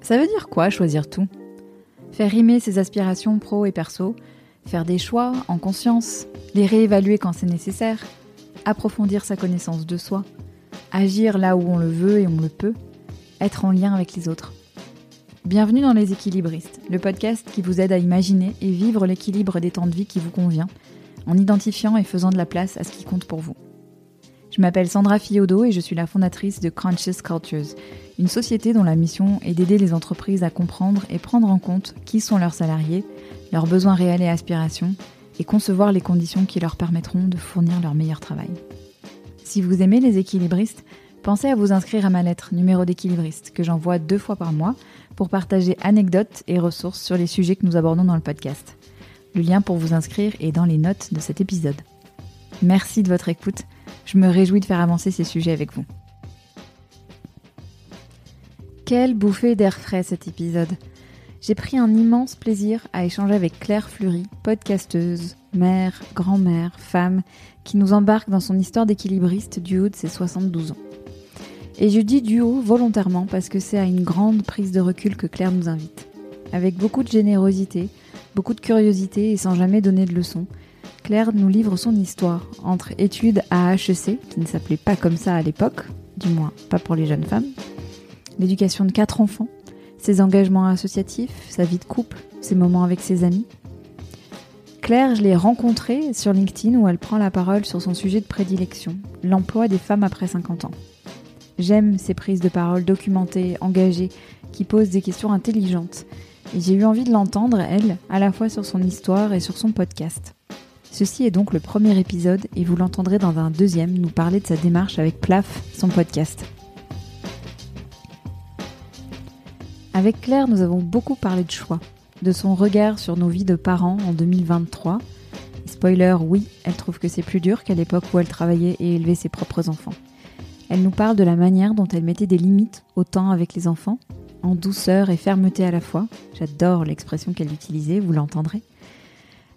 Ça veut dire quoi choisir tout? Faire rimer ses aspirations pro et perso, faire des choix en conscience, les réévaluer quand c'est nécessaire, approfondir sa connaissance de soi, agir là où on le veut et on le peut, être en lien avec les autres. Bienvenue dans Les Équilibristes, le podcast qui vous aide à imaginer et vivre l'équilibre des temps de vie qui vous convient, en identifiant et faisant de la place à ce qui compte pour vous. Je m'appelle Sandra Fiodo et je suis la fondatrice de Conscious Cultures, une société dont la mission est d'aider les entreprises à comprendre et prendre en compte qui sont leurs salariés, leurs besoins réels et aspirations, et concevoir les conditions qui leur permettront de fournir leur meilleur travail. Si vous aimez les équilibristes, pensez à vous inscrire à ma lettre numéro d'équilibriste que j'envoie deux fois par mois pour partager anecdotes et ressources sur les sujets que nous abordons dans le podcast. Le lien pour vous inscrire est dans les notes de cet épisode. Merci de votre écoute. Je me réjouis de faire avancer ces sujets avec vous. Quelle bouffée d'air frais cet épisode. J'ai pris un immense plaisir à échanger avec Claire Fleury, podcasteuse, mère, grand-mère, femme, qui nous embarque dans son histoire d'équilibriste du haut de ses 72 ans. Et je dis du haut volontairement parce que c'est à une grande prise de recul que Claire nous invite. Avec beaucoup de générosité, beaucoup de curiosité et sans jamais donner de leçons, Claire nous livre son histoire entre études à HEC, qui ne s'appelait pas comme ça à l'époque, du moins pas pour les jeunes femmes, l'éducation de quatre enfants, ses engagements associatifs, sa vie de couple, ses moments avec ses amis. Claire, je l'ai rencontrée sur LinkedIn où elle prend la parole sur son sujet de prédilection, l'emploi des femmes après 50 ans. J'aime ces prises de parole documentées, engagées, qui posent des questions intelligentes. Et j'ai eu envie de l'entendre, elle, à la fois sur son histoire et sur son podcast. Ceci est donc le premier épisode et vous l'entendrez dans un deuxième nous parler de sa démarche avec Plaf, son podcast. Avec Claire, nous avons beaucoup parlé de choix, de son regard sur nos vies de parents en 2023. Spoiler, oui, elle trouve que c'est plus dur qu'à l'époque où elle travaillait et élevait ses propres enfants. Elle nous parle de la manière dont elle mettait des limites au temps avec les enfants, en douceur et fermeté à la fois. J'adore l'expression qu'elle utilisait, vous l'entendrez.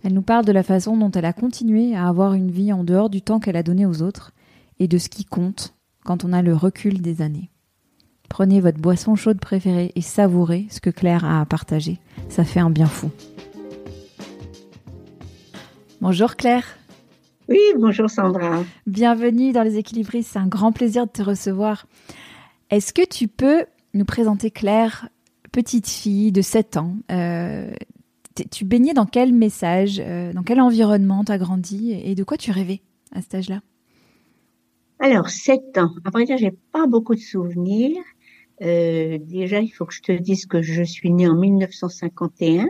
Elle nous parle de la façon dont elle a continué à avoir une vie en dehors du temps qu'elle a donné aux autres et de ce qui compte quand on a le recul des années. Prenez votre boisson chaude préférée et savourez ce que Claire a à partager. Ça fait un bien fou. Bonjour Claire. Oui, bonjour Sandra. Bienvenue dans les équilibristes, c'est un grand plaisir de te recevoir. Est-ce que tu peux nous présenter Claire, petite fille de 7 ans euh, Tu baignais dans quel message, euh, dans quel environnement tu as grandi et de quoi tu rêvais à cet âge-là? Alors, 7 ans. À vrai dire, j'ai pas beaucoup de souvenirs. Euh, déjà, il faut que je te dise que je suis née en 1951,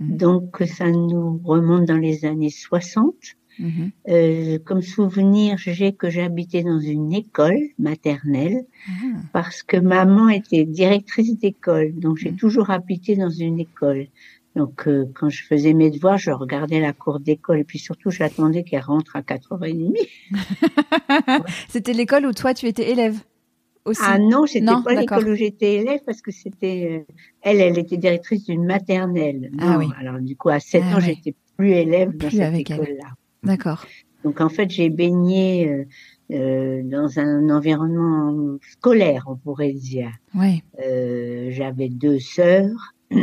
mmh. donc ça nous remonte dans les années 60. Mmh. Euh, comme souvenir, j'ai que j'habitais dans une école maternelle mmh. parce que maman était directrice d'école, donc j'ai toujours habité dans une école. Donc euh, quand je faisais mes devoirs, je regardais la cour d'école et puis surtout j'attendais qu'elle rentre à 4h30. C'était l'école où toi tu étais élève ah non, c'était pas l'école où j'étais élève parce que c'était euh, elle, elle était directrice d'une maternelle. Ah oui. Alors du coup, à 7 ah ans, j'étais plus élève dans cette école-là. D'accord. Donc en fait, j'ai baigné euh, euh, dans un environnement scolaire, on pourrait dire. Oui. Euh, J'avais deux sœurs.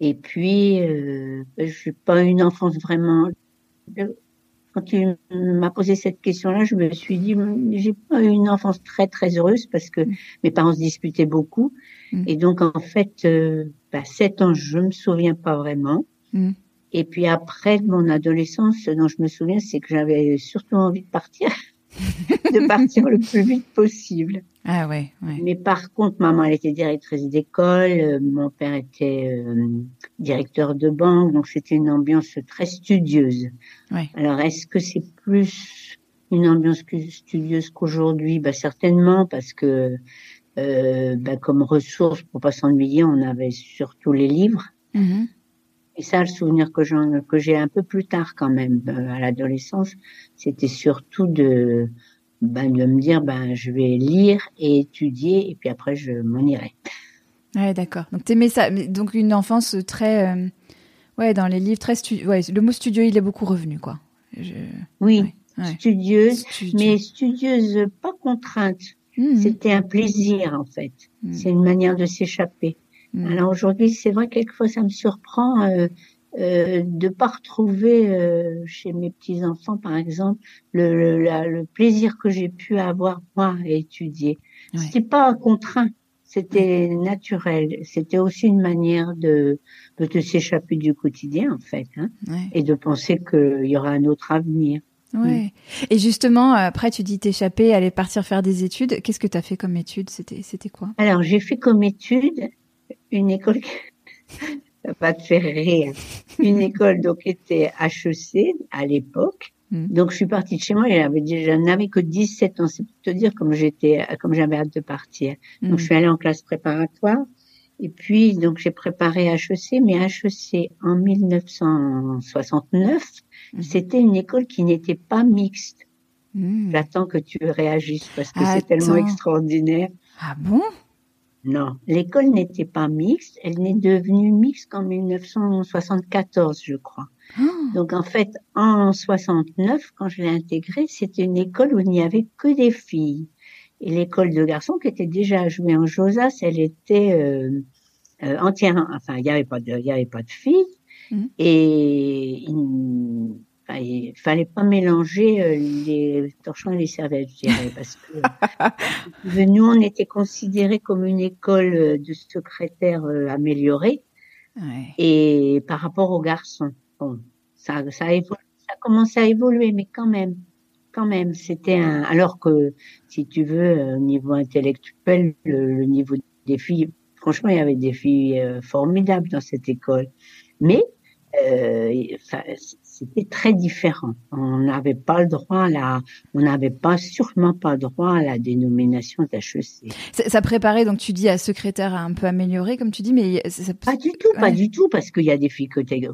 Et puis, euh, je suis pas une enfance vraiment quand tu m'as posé cette question-là, je me suis dit, j'ai pas eu une enfance très très heureuse parce que mm. mes parents se disputaient beaucoup. Mm. Et donc en fait, euh, bah, 7 ans, je me souviens pas vraiment. Mm. Et puis après mon adolescence, ce dont je me souviens, c'est que j'avais surtout envie de partir, de partir le plus vite possible. Ah ouais, ouais. Mais par contre, maman, elle était directrice d'école, euh, mon père était euh, directeur de banque, donc c'était une ambiance très studieuse. Ouais. Alors, est-ce que c'est plus une ambiance studieuse qu'aujourd'hui? Bah, Certainement, parce que euh, bah, comme ressource pour pas s'ennuyer, on avait surtout les livres. Mm-hmm. Et ça, le souvenir que j'en que j'ai un peu plus tard quand même, euh, à l'adolescence, c'était surtout de ben, de me dire ben je vais lire et étudier et puis après je m'en irai. Ouais, d'accord. Donc t'aimais ça, donc une enfance très euh, ouais dans les livres très stu... ouais le mot studieux il est beaucoup revenu quoi. Je... Oui, studieuse, mais studieuse pas contrainte. Mmh. C'était un plaisir en fait. Mmh. C'est une manière de s'échapper. Mmh. Alors aujourd'hui, c'est vrai quelquefois ça me surprend euh, euh, de pas retrouver euh, chez mes petits enfants, par exemple, le, le, le plaisir que j'ai pu avoir moi à étudier. Ouais. C'était pas contraint, c'était naturel. C'était aussi une manière de, de te s'échapper du quotidien en fait, hein, ouais. et de penser qu'il y aura un autre avenir. Ouais. Et justement, après, tu dis t'échapper, aller partir faire des études. Qu'est-ce que tu as fait comme études? C'était, c'était quoi? Alors, j'ai fait comme étude une école. Ça va te faire rire. Une école donc était HEC à l'époque. Mm. Donc je suis partie de chez moi. Déjà, n'avais que 17 ans. C'est pour te dire comme j'étais, comme j'avais hâte de partir. Donc mm. je suis allée en classe préparatoire. Et puis, donc, j'ai préparé HEC, mais HEC en 1969, mmh. c'était une école qui n'était pas mixte. J'attends que tu réagisses parce que c'est tellement extraordinaire. Ah bon? Non, l'école n'était pas mixte. Elle n'est devenue mixte qu'en 1974, je crois. Oh. Donc, en fait, en 69, quand je l'ai intégrée, c'était une école où il n'y avait que des filles. Et l'école de garçons qui était déjà jouée en Josas, elle était euh, euh, entière. Enfin, il n'y avait pas de, il y avait pas de filles. Mmh. Et il, il fallait pas mélanger euh, les torchons et les serviettes, je dirais, parce que nous, on était considérés comme une école de secrétaires euh, améliorée. Ouais. Et par rapport aux garçons, bon, ça, ça a évolué, ça a commencé à évoluer, mais quand même quand même, c'était un. Alors que, si tu veux, au niveau intellectuel, le, le, niveau des filles, franchement, il y avait des filles euh, formidables dans cette école. Mais euh, c'était très différent. On n'avait pas le droit à la, on n'avait pas sûrement pas le droit à la dénomination d'HEC. Ça, ça, préparait donc tu dis à secrétaire à un peu améliorer comme tu dis, mais ça, pas du tout, ouais. pas du tout, parce qu'il y a des filles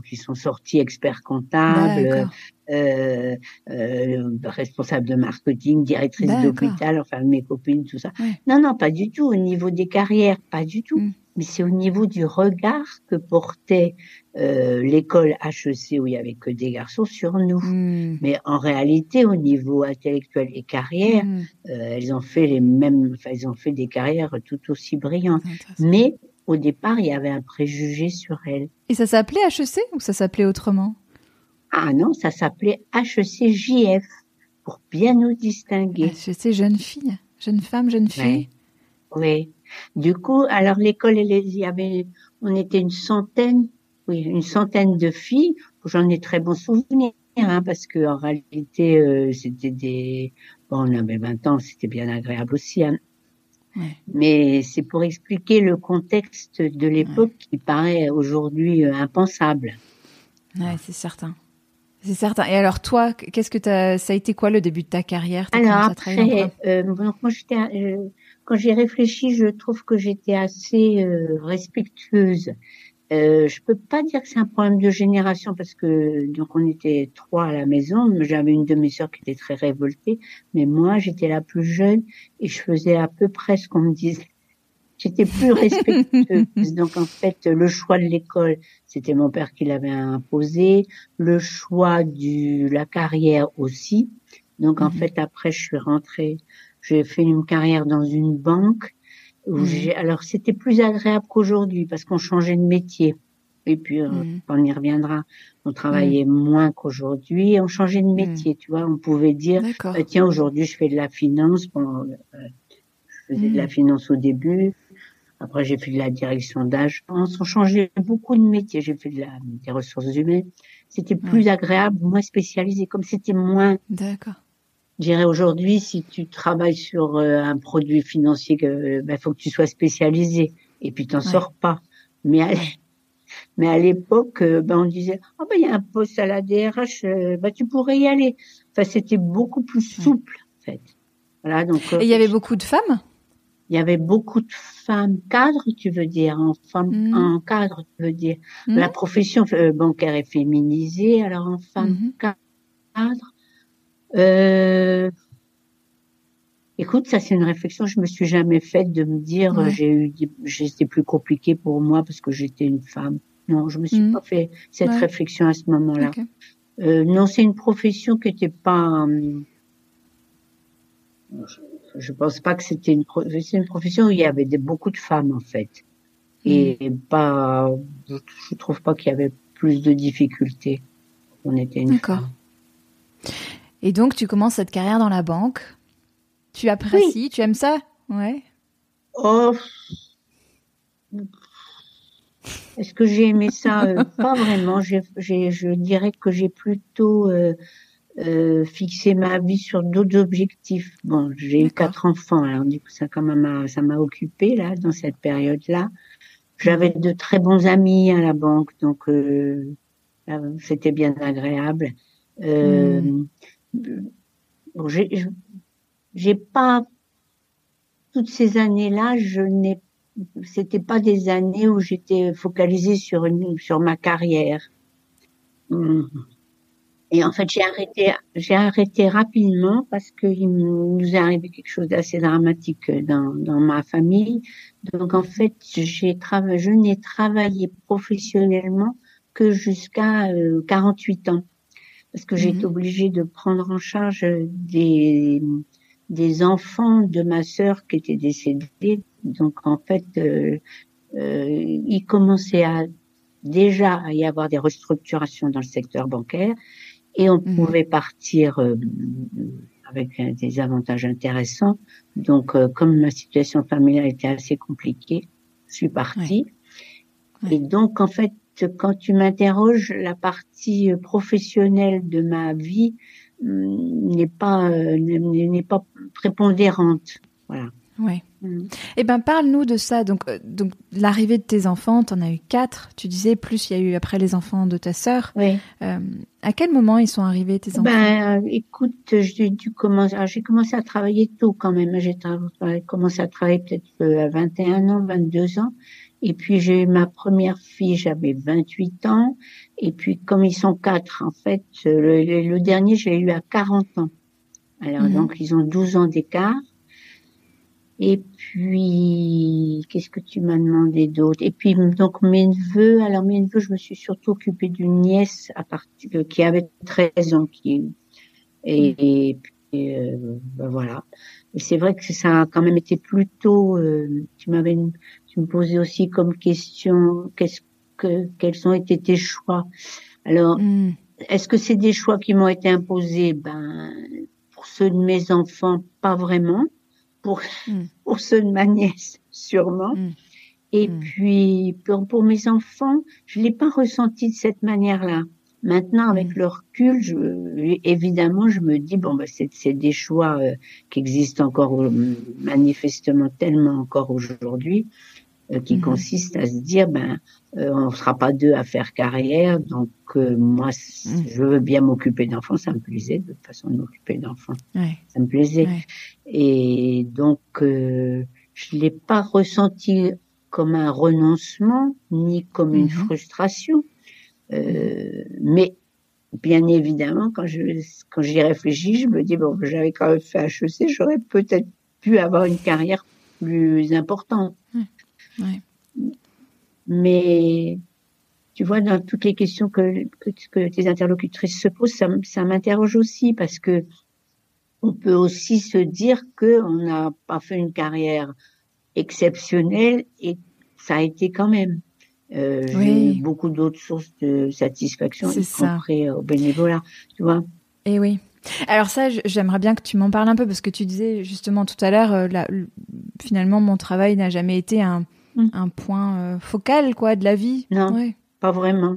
qui sont sorties experts comptables, euh, euh, responsable de marketing, directrice d'hôpital, enfin mes copines, tout ça. Ouais. Non, non, pas du tout. Au niveau des carrières, pas du tout. Mm. Mais c'est au niveau du regard que portait euh, l'école HEC où il y avait que des garçons sur nous. Mm. Mais en réalité, au niveau intellectuel et carrière, mm. euh, elles ont fait les mêmes, enfin, elles ont fait des carrières tout aussi brillantes. Mais au départ, il y avait un préjugé sur elles. Et ça s'appelait HEC ou ça s'appelait autrement? Ah non, ça s'appelait HECJF pour bien nous distinguer. HEC jeune fille, jeune femme, jeune fille. Oui. oui. Du coup, alors l'école, il y avait, on était une centaine, oui, une centaine de filles. J'en ai très bons souvenirs, hein, parce que en réalité, euh, c'était des, bon, on avait 20 ans, c'était bien agréable aussi. Hein. Ouais. Mais c'est pour expliquer le contexte de l'époque ouais. qui paraît aujourd'hui euh, impensable. Ouais, c'est certain. C'est certain. Et alors toi, qu'est-ce que as, ça a été quoi le début de ta carrière? Alors après, euh, donc moi j'étais, euh, quand j'ai réfléchi, je trouve que j'étais assez euh, respectueuse. Euh, je peux pas dire que c'est un problème de génération parce que donc on était trois à la maison. J'avais une de mes sœurs qui était très révoltée, mais moi j'étais la plus jeune et je faisais à peu près ce qu'on me disait. J'étais plus respectueuse. Donc en fait, le choix de l'école, c'était mon père qui l'avait imposé. Le choix de la carrière aussi. Donc en mmh. fait, après, je suis rentrée. J'ai fait une carrière dans une banque. Où mmh. j'ai, alors c'était plus agréable qu'aujourd'hui parce qu'on changeait de métier. Et puis mmh. on y reviendra. On travaillait moins qu'aujourd'hui. On changeait de métier, tu vois. On pouvait dire, euh, tiens, aujourd'hui je fais de la finance. Bon, euh, je faisais de la finance au début. Après, j'ai fait de la direction d'agence. On changeait beaucoup de métiers. J'ai fait de la, des ressources humaines. C'était plus ouais. agréable, moins spécialisé, comme c'était moins. Je dirais aujourd'hui, si tu travailles sur euh, un produit financier, il ben, faut que tu sois spécialisé. Et puis, t'en ouais. sors pas. Mais à, mais à l'époque, euh, ben, on disait, oh, ben, il y a un poste à la DRH, euh, ben, tu pourrais y aller. Enfin, c'était beaucoup plus souple, en fait. Voilà, donc. Et il y avait beaucoup de femmes? il y avait beaucoup de femmes cadres, tu veux dire, en femme, mmh. en cadre, tu veux dire. Mmh. La profession euh, bancaire est féminisée, alors en femme mmh. cadre. Euh, écoute, ça c'est une réflexion que je me suis jamais faite de me dire ouais. j'ai eu, c'était plus compliqué pour moi parce que j'étais une femme. Non, je me suis pas fait cette ouais. réflexion à ce moment-là. Okay. Euh, non, c'est une profession qui n'était pas hum, je pense pas que c'était une, une profession où il y avait beaucoup de femmes en fait. Et mm. pas, je, trouve pas qu'il y avait plus de difficultés. On était une D'accord. Et donc tu commences cette carrière dans la banque. Tu apprécies, tu aimes ça? Ouais. Oh. Est-ce que j'ai aimé ça? Euh, Pas vraiment. J'ai, je dirais que j'ai plutôt euh, euh, fixé ma vie sur d'autres objectifs. Bon, j'ai eu quatre enfants, alors du coup ça quand même ça m'a occupé là dans cette période-là. J'avais de très bons amis à la banque, donc c'était bien agréable. Euh, hmm. J'ai pas toutes ces années-là, je n'ai c'était pas des années où j'étais focalisée sur une, sur ma carrière. Hmm. Et en fait, j'ai arrêté, j'ai arrêté rapidement parce qu'il nous est arrivé quelque chose d'assez dramatique dans, dans ma famille. Donc, en fait, j'ai travaillé, je n'ai travaillé professionnellement que jusqu'à 48 euh, ans. Parce que j'ai été mhm. obligée de prendre en charge des, des enfants de ma sœur qui étaient décédés. Donc, en fait, euh, euh, il commençait à déjà à y avoir des restructurations dans le secteur bancaire et on mhm. pouvait partir euh, avec des avantages intéressants. Donc, euh, comme ma situation familiale était assez compliquée, je suis partie. Et donc, en fait, quand tu m'interroges, la partie euh, professionnelle de ma vie n'est pas n'est pas prépondérante. Voilà. Mm. Eh ben, parle-nous de ça. Donc, euh, donc l'arrivée de tes enfants, tu en as eu quatre. Tu disais plus il y a eu après les enfants de ta sœur. Oui. Euh, à quel moment ils sont arrivés tes enfants? Ben, euh, écoute, j'ai dû commencer. J'ai commencé à travailler tôt quand même. J'ai commencé à travailler peut-être à 21 ans, 22 ans. Et puis j'ai eu ma première fille, j'avais 28 ans. Et puis comme ils sont quatre, en fait, le, dernier, je l'ai eu à 40 ans. Alors mhm. donc ils ont 12 ans d'écart. Et puis, qu'est-ce que tu m'as demandé d'autre? Et puis, donc mes neveux. Alors mes neveux, je me suis surtout occupée d'une nièce à partir euh, qui avait 13 ans, qui et, et puis euh, ben voilà. Et c'est vrai que ça a quand même été plutôt. Euh, tu m'avais, tu me posais aussi comme question, qu'est-ce que, quels ont été tes choix? Alors, hmm. est-ce que c'est des choix qui m'ont été imposés? Ben, pour ceux de mes enfants, pas vraiment pour, mm. pour ceux de ma nièce, sûrement. Mm. Et puis, pour, pour, mes enfants, je l'ai pas ressenti de cette manière-là. Maintenant, avec le recul, je, évidemment, je me dis bon, bah, c'est des choix euh, qui existent encore manifestement tellement encore aujourd'hui. Euh, qui mhm. consiste à se dire ben euh, on sera pas deux à faire carrière donc euh, moi mhm. je veux bien m'occuper d'enfants ça me plaisait de toute façon m'occuper d'enfants ça me plaisait. Et donc je l'ai pas ressenti comme un renoncement ni comme une mhm. frustration. Mais bien évidemment quand je quand j'y réfléchis je me dis bon j'avais quand même fait HEC j'aurais peut-être pu avoir une carrière plus importante mais tu vois, dans toutes les questions que, que, tes interlocutrices se posent, ça, ça m'interroge aussi parce que on peut aussi se dire que on n'a pas fait une carrière exceptionnelle et ça a été quand même. Euh, J'ai eu beaucoup d'autres sources de satisfaction, y compris au bénévolat, tu vois. Et eh oui. Alors ça, j'aimerais bien que tu m'en parles un peu parce que tu disais justement tout à l'heure, euh, finalement, mon travail n'a jamais été un, Mm. un point euh, focal quoi de la vie. Non, pas vraiment.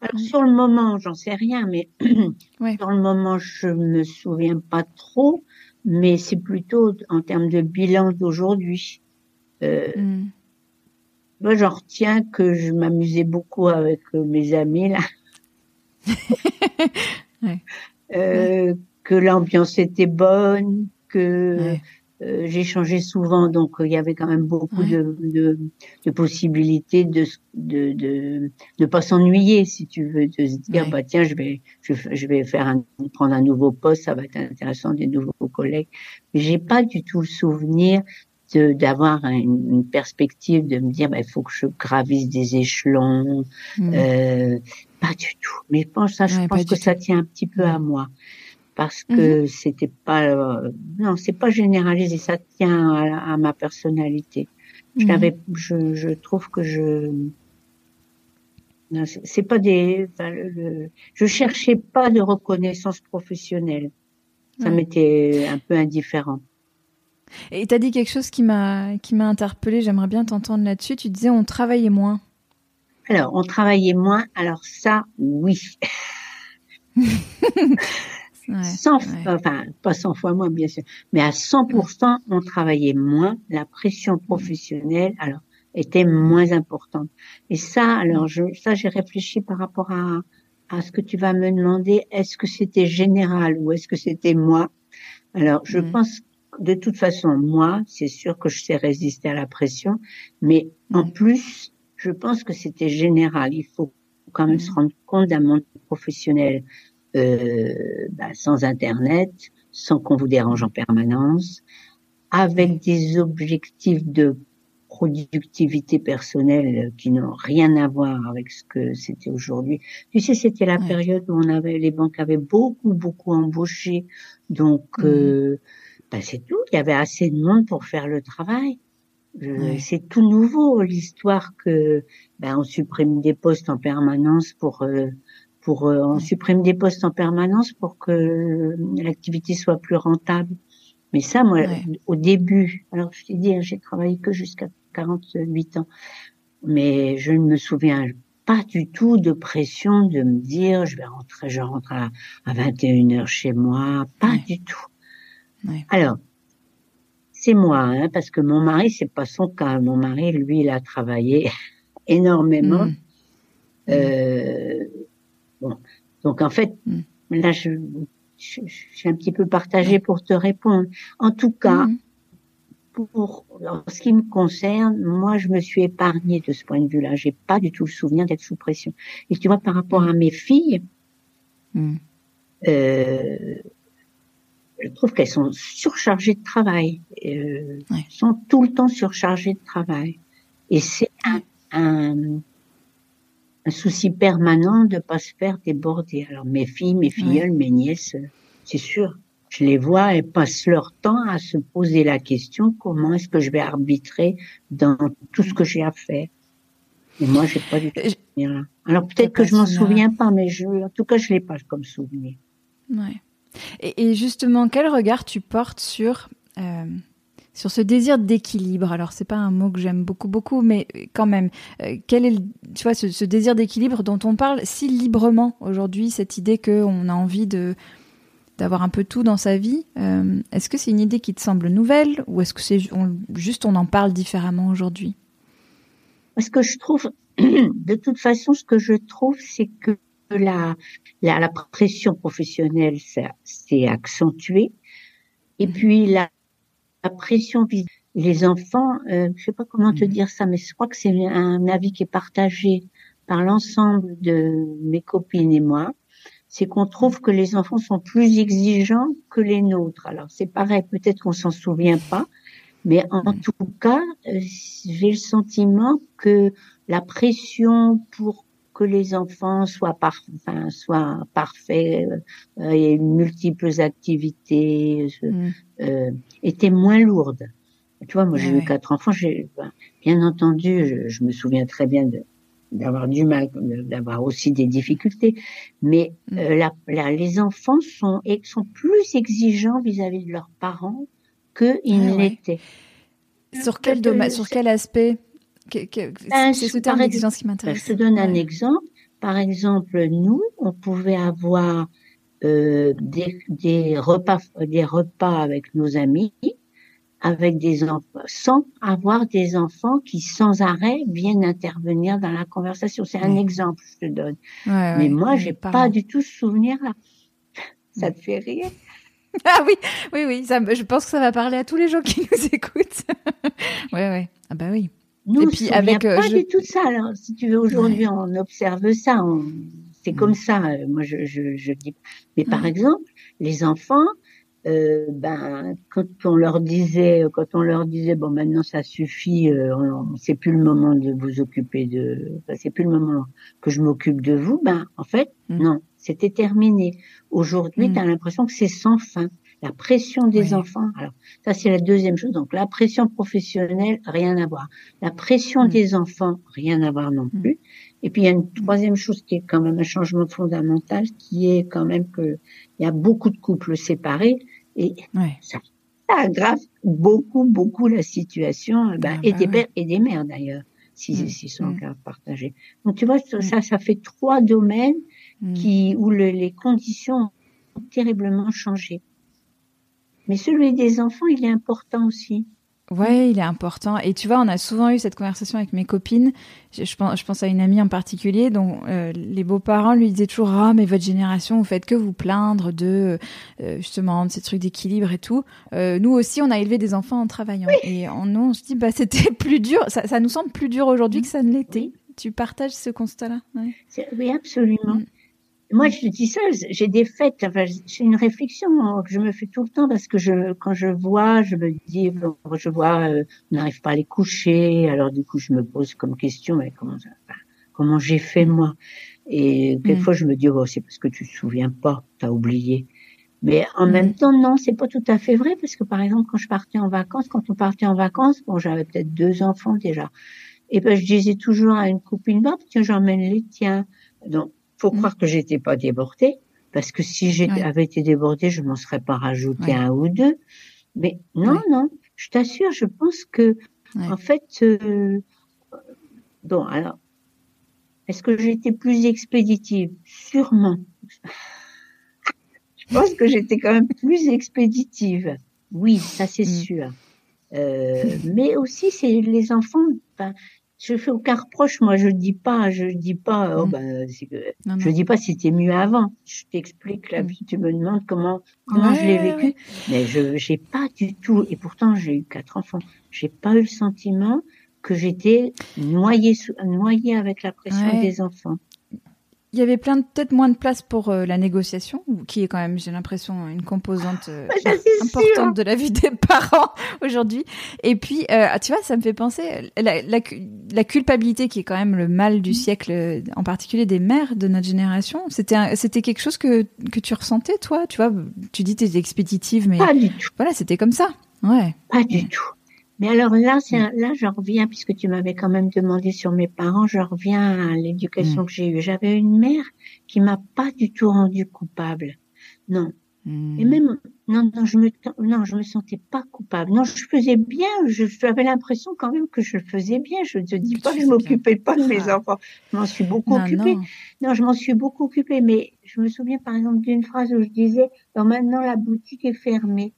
Alors sur le moment, j'en sais rien, mais sur le moment, je me souviens pas trop, mais c'est plutôt en termes de bilan d'aujourd'hui. Euh, mm. Moi, j'en retiens que je m'amusais beaucoup avec euh, mes amis là. euh, que l'ambiance était bonne, que euh, j'ai changé souvent, donc il y avait quand même beaucoup de, de, de, possibilités de de de, de pas s'ennuyer, si tu veux, de se dire bah tiens je vais je, vais faire un, prendre un nouveau poste, ça va être intéressant, des nouveaux collègues. Mais j'ai pas du tout le souvenir d'avoir une, perspective de me dire bah, il faut que je gravisse des échelons, mmh. euh, pas du tout. Mais pense ça, je pense que ça tient un petit peu à moi. Parce que mhm. c'était pas euh, non c'est pas généralisé ça tient à, ma personnalité. Je mhm. je, je trouve que je c'est pas des je cherchais pas de reconnaissance professionnelle. Ça m'était un peu indifférent. Et tu as dit quelque chose qui m'a qui m'a interpellé j'aimerais bien t'entendre là-dessus. Tu disais on travaillait moins. Alors on travaillait moins. Alors ça oui 100, enfin pas 100 fois moins bien sûr, mais à 100%, on travaillait moins, la pression professionnelle alors était moins importante. Et ça, alors je, ça j'ai réfléchi par rapport à à ce que tu vas me demander, est-ce que c'était général ou est-ce que c'était moi? Alors je mm. pense de toute façon moi, c'est sûr que je sais résister à la pression, mais en mm. plus, je pense que c'était général. Il faut quand même mm. se rendre compte d'un monde professionnel bah, sans Internet, sans qu'on vous dérange en permanence, avec des objectifs de productivité personnelle qui n'ont rien à voir avec ce que c'était aujourd'hui. Tu sais, c'était la période où on avait les banques avaient beaucoup beaucoup embauché, donc mmh. euh, bah, c'est tout. Il y avait assez de monde pour faire le travail. Euh, c'est tout nouveau l'histoire que ben, on supprime des postes en permanence pour euh, pour euh, on supprime des postes en permanence pour que l'activité soit plus rentable. Mais ça, moi, au début, alors je t'ai dit, hein, j'ai travaillé que jusqu'à 48 ans, mais je ne me souviens pas du tout de pression de me dire je vais rentrer, je rentre à, 21 heures chez moi, pas du tout. Alors, c'est moi, hein, parce que mon mari, c'est pas son cas. Mon mari, lui, il a travaillé énormément. Mm. Euh, donc en fait, mm. là, je, suis un petit peu partagée pour te répondre. En tout cas, mm. pour ce qui me concerne, moi, je me suis épargnée de ce point de vue-là. J'ai pas du tout le souvenir d'être sous pression. Et tu vois, par rapport à mes filles, mm. euh, je trouve qu'elles sont surchargées de travail. Euh, sont tout le temps surchargées de travail. Et c'est un un souci permanent de pas se faire déborder. Alors mes filles, mes filleules, mes nièces, c'est sûr, je les vois, elles passent leur temps à se poser la question comment est-ce que je vais arbitrer dans tout ce que j'ai à faire? Et moi, j'ai pas du tout souvenir là. Alors peut-être que je m'en souviens pas, mais je, en tout cas, je l'ai pas comme souvenir. Ouais. Et, et, justement, quel regard tu portes sur euh, sur ce désir d'équilibre. Alors c'est pas un mot que j'aime beaucoup beaucoup, mais quand même, euh, quel est tu vois ce, désir d'équilibre dont on parle si librement aujourd'hui, cette idée qu'on a envie de d'avoir un peu tout dans sa vie. Euh, est-ce que c'est une idée qui te semble nouvelle ou est-ce que c'est juste on en parle différemment aujourd'hui? Ce que je trouve, de toute façon, ce que je trouve, c'est que la, la, la pression professionnelle s'est accentuée. Et mmh. puis la, la pression les enfants, euh, je sais pas comment te mhm. dire ça, mais je crois que c'est un avis qui est partagé par l'ensemble de mes copines et moi, c'est qu'on trouve que les enfants sont plus exigeants que les nôtres. Alors c'est pareil, peut-être qu'on s'en souvient pas, mais en mhm. tout cas, euh, j'ai le sentiment que la pression pour que les enfants soient, par, enfin, soient parfaits euh, et multiples activités euh, euh, étaient moins lourdes. Tu vois, moi j'ai eu quatre enfants, j'ai ben, bien entendu, je, me souviens très bien de d'avoir du mal, d'avoir aussi des difficultés, mais mm. euh, la, la, les enfants sont sont plus exigeants vis-à-vis de leurs parents qu'ils ne l'étaient. Sur quel domaine, sur quel aspect? Ben, c'est ce terme d'exigence qui m'intéresse. Je te donne un exemple. Par exemple, nous, on pouvait avoir euh, des, des, repas, des repas avec nos amis, avec des enfants, sans avoir des enfants qui sans arrêt viennent intervenir dans la conversation. C'est un exemple, je te donne. Mais moi, j'ai pas, pas du tout ce souvenir-là. Ça te fait rire? Ah oui, oui, oui. Ça, je pense que ça va parler à tous les gens qui nous écoutent. oui, oui. Ah bah oui. Nous, et puis avec euh, pas du tout ça. Alors, si tu veux, aujourd'hui, on observe ça. C'est comme mm. ça. Euh, moi, je, je, je dis. Mais par exemple, les enfants, euh, ben, quand on leur disait, quand on leur disait, bon, maintenant ça suffit, euh, c'est plus le moment de vous occuper de, c'est plus le moment que je m'occupe de vous, ben, en fait, mm. non, c'était terminé. Aujourd'hui, tu as l'impression que c'est sans fin. La pression des enfants, alors ça c'est la deuxième chose. Donc la pression professionnelle, rien à voir. La pression des enfants, rien à voir non plus. Et puis il y a une troisième chose qui est quand même un changement fondamental, qui est quand même que il y a beaucoup de couples séparés et ça, aggrave beaucoup beaucoup la situation eh ben, ah et bah des pères et des mères d'ailleurs s'ils mmh. sont mmh. partagés. Donc tu vois mmh. ça ça fait trois domaines qui où les conditions ont terriblement changé. Mais celui des enfants, il est important aussi. Ouais, il est important. Et tu vois, on a souvent eu cette conversation avec mes copines. Je, pense, je pense à une amie en particulier dont euh, les beaux-parents lui disaient toujours ah mais votre génération vous faites que vous plaindre de euh, justement de ces trucs d'équilibre et tout. Euh, nous aussi, on a élevé des enfants en travaillant. Et en, nous, on se dit bah c'était plus dur. Ça, ça, nous semble plus dur aujourd'hui que ça ne l'était. Tu partages ce constat-là? Ouais. Oui, absolument. Mm. Moi, je dis ça, j'ai des fêtes, enfin, c'est une réflexion que je me fais tout le temps parce que je, quand je vois, je me dis, je vois, euh, on n'arrive pas à les coucher, alors du coup, je me pose comme question, mais comment comment j'ai fait moi? Et quelquefois, mm. je me dis, oh, c'est parce que tu te souviens pas, t'as oublié. Mais en mm. même temps, non, c'est pas tout à fait vrai parce que par exemple, quand je partais en vacances, quand on partait en vacances, bon, j'avais peut-être deux enfants déjà. Et ben, je disais toujours à une copine, bah, tiens, j'emmène les tiens. Donc, faut mm. croire que j'étais pas débordée, parce que si j'avais été débordée, je m'en serais pas rajouté un ou deux. Mais non, non, je t'assure, je pense que, en fait, euh, bon, alors, est-ce que j'étais plus expéditive? Sûrement. je pense que j'étais quand même plus expéditive. Oui, ça c'est mm. sûr. Euh, mais aussi, c'est les enfants. Ben, je fais aucun reproche. Moi, je dis pas, je dis pas, oh, mm. ben, je dis pas c'était mieux avant. Je t'explique la mm. vie. Tu me demandes comment, comment je l'ai vécu. Mais je, j'ai pas du tout, et pourtant j'ai eu quatre enfants. J'ai pas eu le sentiment que j'étais noyée, noyée avec la pression des enfants il y avait plein de peut-être moins de place pour euh, la négociation, qui est quand même, j'ai l'impression, une composante euh, importante de la vie des parents aujourd'hui. Et puis, euh, tu vois, ça me fait penser la, la, la, culpabilité qui est quand même le mal du siècle, en particulier des mères de notre génération. C'était c'était quelque chose que que tu ressentais, toi? Tu vois, tu dis t'es expéditive, mais pas du tout. Voilà, c'était comme ça. Ouais. Pas du tout. Mais alors là, là, je reviens puisque tu m'avais quand même demandé sur mes parents. Je reviens à l'éducation mm. que j'ai eue. J'avais une mère qui m'a pas du tout rendue coupable. Non. Mm. Et même non, non, je me non, je me sentais pas coupable. Non, je faisais bien. Je j'avais l'impression quand même que je faisais bien. Je ne dis pas que je m'occupais pas de mes ah. enfants. Je m'en suis beaucoup occupée. Non. je m'en suis beaucoup occupée. Mais je me souviens par exemple d'une phrase où je disais maintenant la boutique est fermée.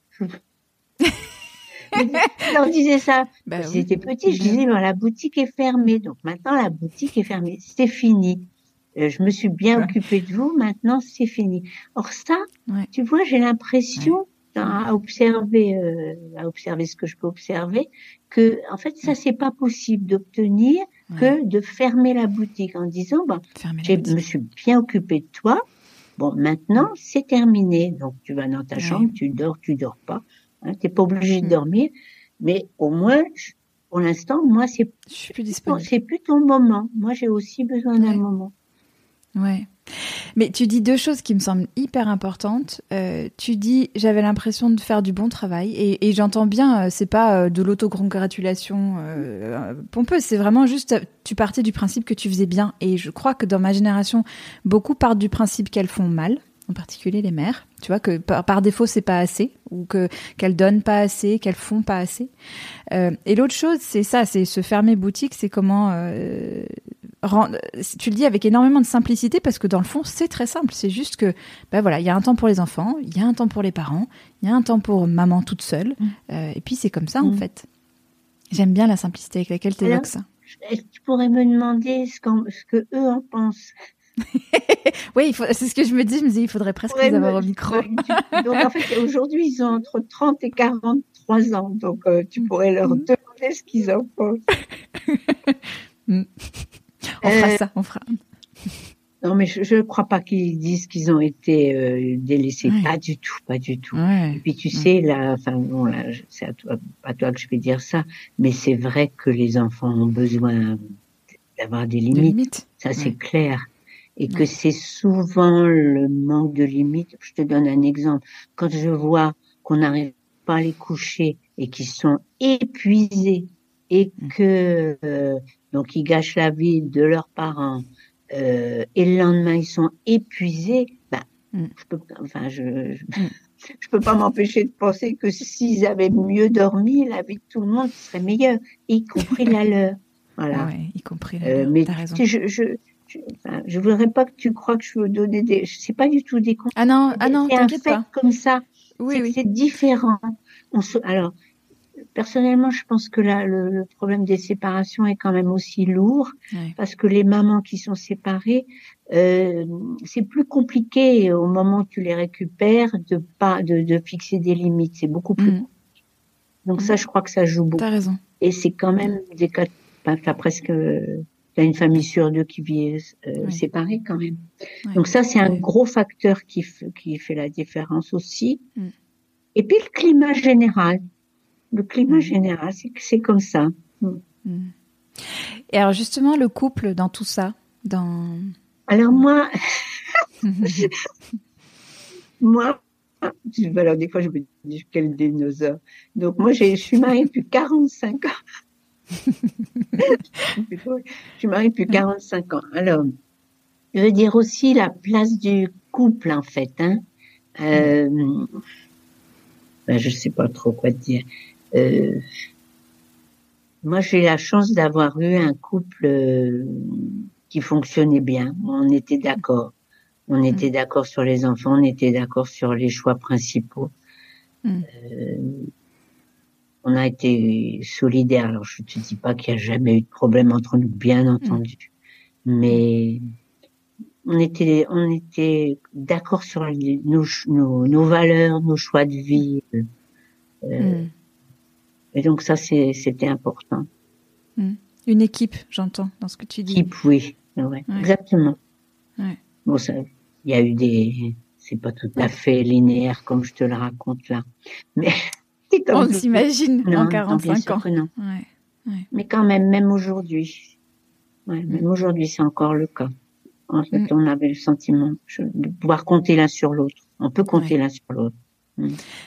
je leur disais ça. Bah C'était petit, je disais, la boutique est fermée. Donc maintenant, la boutique est fermée. C'est fini. Euh, je me suis bien occupée de vous. Maintenant, c'est fini. Or ça, tu vois, j'ai l'impression à observer, euh, à observer ce que je peux observer, que en fait, ça c'est pas possible d'obtenir que de fermer la boutique en disant, bon, je me suis bien occupée de toi. Bon, maintenant, c'est terminé. Donc, tu vas dans ta chambre, tu dors, tu dors pas. Hein, T'es pas obligé de mm. dormir, mais au moins, pour l'instant, moi, c'est c'est plus ton moment. Moi, j'ai aussi besoin d'un moment. Ouais. Mais tu dis deux choses qui me semblent hyper importantes. Euh, tu dis j'avais l'impression de faire du bon travail et, et j'entends bien, euh, c'est pas euh, de l'autocongratulation euh, pompeuse, c'est vraiment juste tu partais du principe que tu faisais bien et je crois que dans ma génération beaucoup partent du principe qu'elles font mal en particulier les mères. Tu vois que par, défaut c'est pas assez ou que qu'elles donnent pas assez, qu'elles font pas assez. Euh, et l'autre chose, c'est ça, c'est se fermer boutique, c'est comment euh, rendre, tu le dis avec énormément de simplicité parce que dans le fond c'est très simple. C'est juste que ben voilà, il y a un temps pour les enfants, il y a un temps pour les parents, il y a un temps pour maman toute seule, mmh. euh, et puis c'est comme ça en mmh. fait. J'aime bien la simplicité avec laquelle tu évoques ça. Tu pourrais me demander ce, ce que eux en pensent? Oui, c'est ce que je me dis. Je me dis, il faudrait presque les avoir au micro. donc, en fait, aujourd'hui, ils ont entre 30 et 43 ans. Donc, euh, tu mm. pourrais leur mm. demander ce qu'ils en pensent. Mm. on fera euh, ça, on fera. Non, mais je ne crois pas qu'ils disent qu'ils ont été euh, délaissés. Pas du tout, pas du tout. Et puis, tu sais, là, enfin, bon, là, c'est à toi, à toi que je vais dire ça, mais c'est vrai que les enfants ont besoin d'avoir des limites. Ça, c'est clair. Et que c'est souvent le manque de limites. Je te donne un exemple. Quand je vois qu'on n'arrive pas à les coucher et qu'ils sont épuisés et mm. que euh, donc ils gâchent la vie de leurs parents euh, et le lendemain ils sont épuisés, mm. je peux, enfin je, mm. je, peux pas m'empêcher de penser que s'ils avaient mieux dormi, la vie de tout le monde serait meilleure, y compris la leur. Voilà. Ouais, y compris la euh, leur. mais raison. je, je, je, enfin, je voudrais pas que tu crois que je veux donner des, c'est pas du tout des conseils. Ah non, ah non, c'est un fait pas. comme ça. Oui, oui. C'est différent. On se, alors, personnellement, je pense que là, le, le, problème des séparations est quand même aussi lourd parce que les mamans qui sont séparées, euh, c'est plus compliqué au moment où tu les récupères de pas de, de fixer des limites. C'est beaucoup plus. Mm. Donc ça, je crois que ça joue beaucoup. T'as raison. Et c'est quand même des cas. Enfin, t'as t'as une famille sur deux qui vit euh, séparée quand même. Donc ça, c'est un gros facteur qui, fait la différence aussi. Mm. Et puis le climat général. Le climat Mm. général, c'est comme ça. Mm. Et alors justement, le couple dans tout ça, dans... Alors moi, moi, alors des fois je me dis quel dinosaure. Donc moi, je suis mariée depuis 45 ans. je suis mariée depuis 45 ans. Alors, je veux dire aussi la place du couple en fait. Hein. Euh, ben, je sais pas trop quoi te dire. Euh, moi, j'ai la chance d'avoir eu un couple euh, qui fonctionnait bien. On était d'accord. On était d'accord sur les enfants, on était d'accord sur les choix principaux. Mm. Euh, on a été solidaires. Alors, je te dis pas qu'il y a jamais eu de problème entre nous, bien entendu. Mais on était, on était d'accord sur les- nos, nos, nos valeurs, nos choix de vie. Euh, Mm. Et donc ça, c'est- c'était important. Une équipe, j'entends, dans ce que tu dis. Type, oui. Ouais, Ouais. Exactement. Ouais. Bon, ça, il y a eu des, c'est pas tout à fait linéaire comme je te le raconte là. Mais, On s'imagine en non, bien 45 sûr ans. que non. Ouais. Mais quand même, même aujourd'hui, ouais, même aujourd'hui, c'est encore le cas. En fait, Mm. on avait le sentiment de pouvoir compter l'un sur l'autre. On peut compter l'un sur l'autre.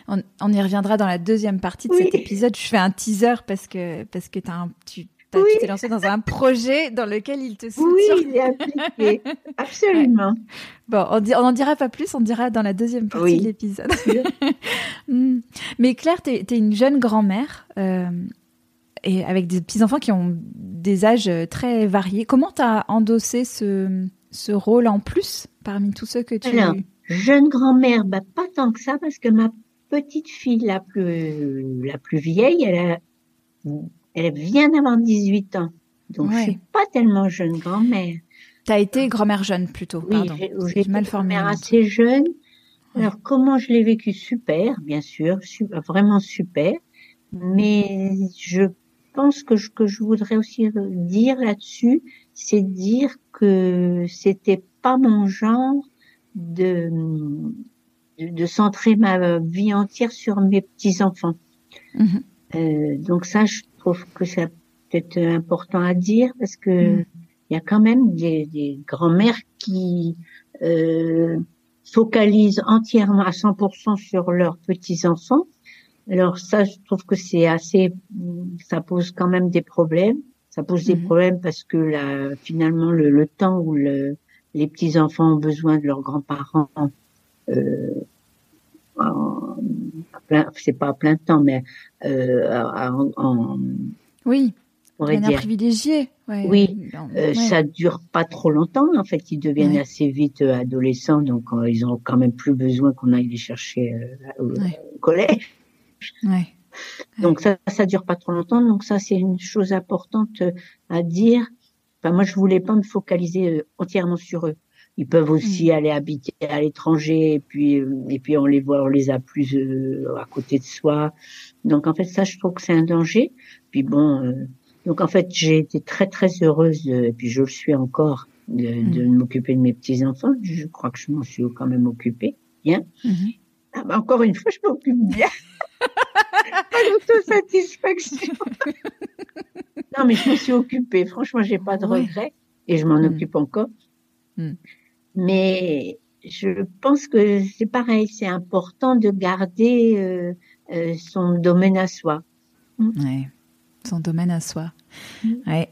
On, on y reviendra dans la deuxième partie de Oui. cet épisode. Je fais un teaser parce que, parce que t'as un, tu t'as- Oui. tu t'es lancé dans un projet dans lequel il te soutient. Oui, il est appliqué. Absolument. Bon, on, di- on en dira pas plus, on dira dans la deuxième partie Oui. de l'épisode. Hmm. Mais Claire, t'es es une jeune grand-mère euh, et avec des petits-enfants qui ont des âges euh, très variés. Comment t'as endossé ce, ce rôle en plus parmi tous ceux que tu... Alors, Jeune grand-mère, bah, pas tant que ça, parce que ma petite fille la plus, la plus vieille, elle a, elle vient d'avoir 18 ans. Donc, Ouais. je suis pas tellement jeune grand-mère. T'as été grand-mère jeune plutôt, Oui, pardon. j'ai mal formulé. grand-mère assez jeune. Alors, comment je l'ai vécu? Super, bien sûr, vraiment super. Mais je pense que ce que je voudrais aussi dire là-dessus, c'est dire que c'était pas mon genre de, de, de centrer ma vie entière sur mes petits-enfants. Mhm. Euh, donc ça, je trouve que c'est peut-être important à dire parce que Mhm. il y a quand même des, des grands-mères qui euh, focalisent entièrement à 100% sur leurs petits-enfants. Alors ça, je trouve que c'est assez, ça pose quand même des problèmes. Ça pose des Mhm. problèmes parce que là, finalement, le, le temps où le, les petits-enfants ont besoin de leurs grands-parents, euh, plein, c'est pas à plein temps, mais euh, en, en- Oui, on pourrait dire, privilégiée. Ouais. Oui, Non, euh, ouais. ça dure pas trop longtemps. En fait, ils deviennent Ouais. assez vite euh, adolescents, donc ils ont quand même plus besoin qu'on aille les chercher au, collège. Donc ça, ça dure pas trop longtemps. Donc ça, c'est une chose importante à dire. Enfin, moi, je voulais pas me focaliser entièrement sur eux. Ils peuvent aussi aller habiter à l'étranger et puis euh, et puis on les voit, on les a plus euh, à côté de soi. Donc en fait, ça, je trouve que c'est un danger. Puis bon, euh, donc en fait, j'ai été très très heureuse de- et puis je le suis encore de, de m'occuper de mes petits enfants. Je crois que je m'en suis quand même occupée bien. Mhm. Ah bah, encore une fois, je m'occupe bien. pas non, mais je me suis occupée. Franchement, j'ai pas de Ouais. regrets et je m'en Mm. occupe encore. Mm. Mais je pense que c'est pareil, c'est important de garder euh, euh, son domaine à soi. Ouais, son domaine à soi. Mm. Ouais.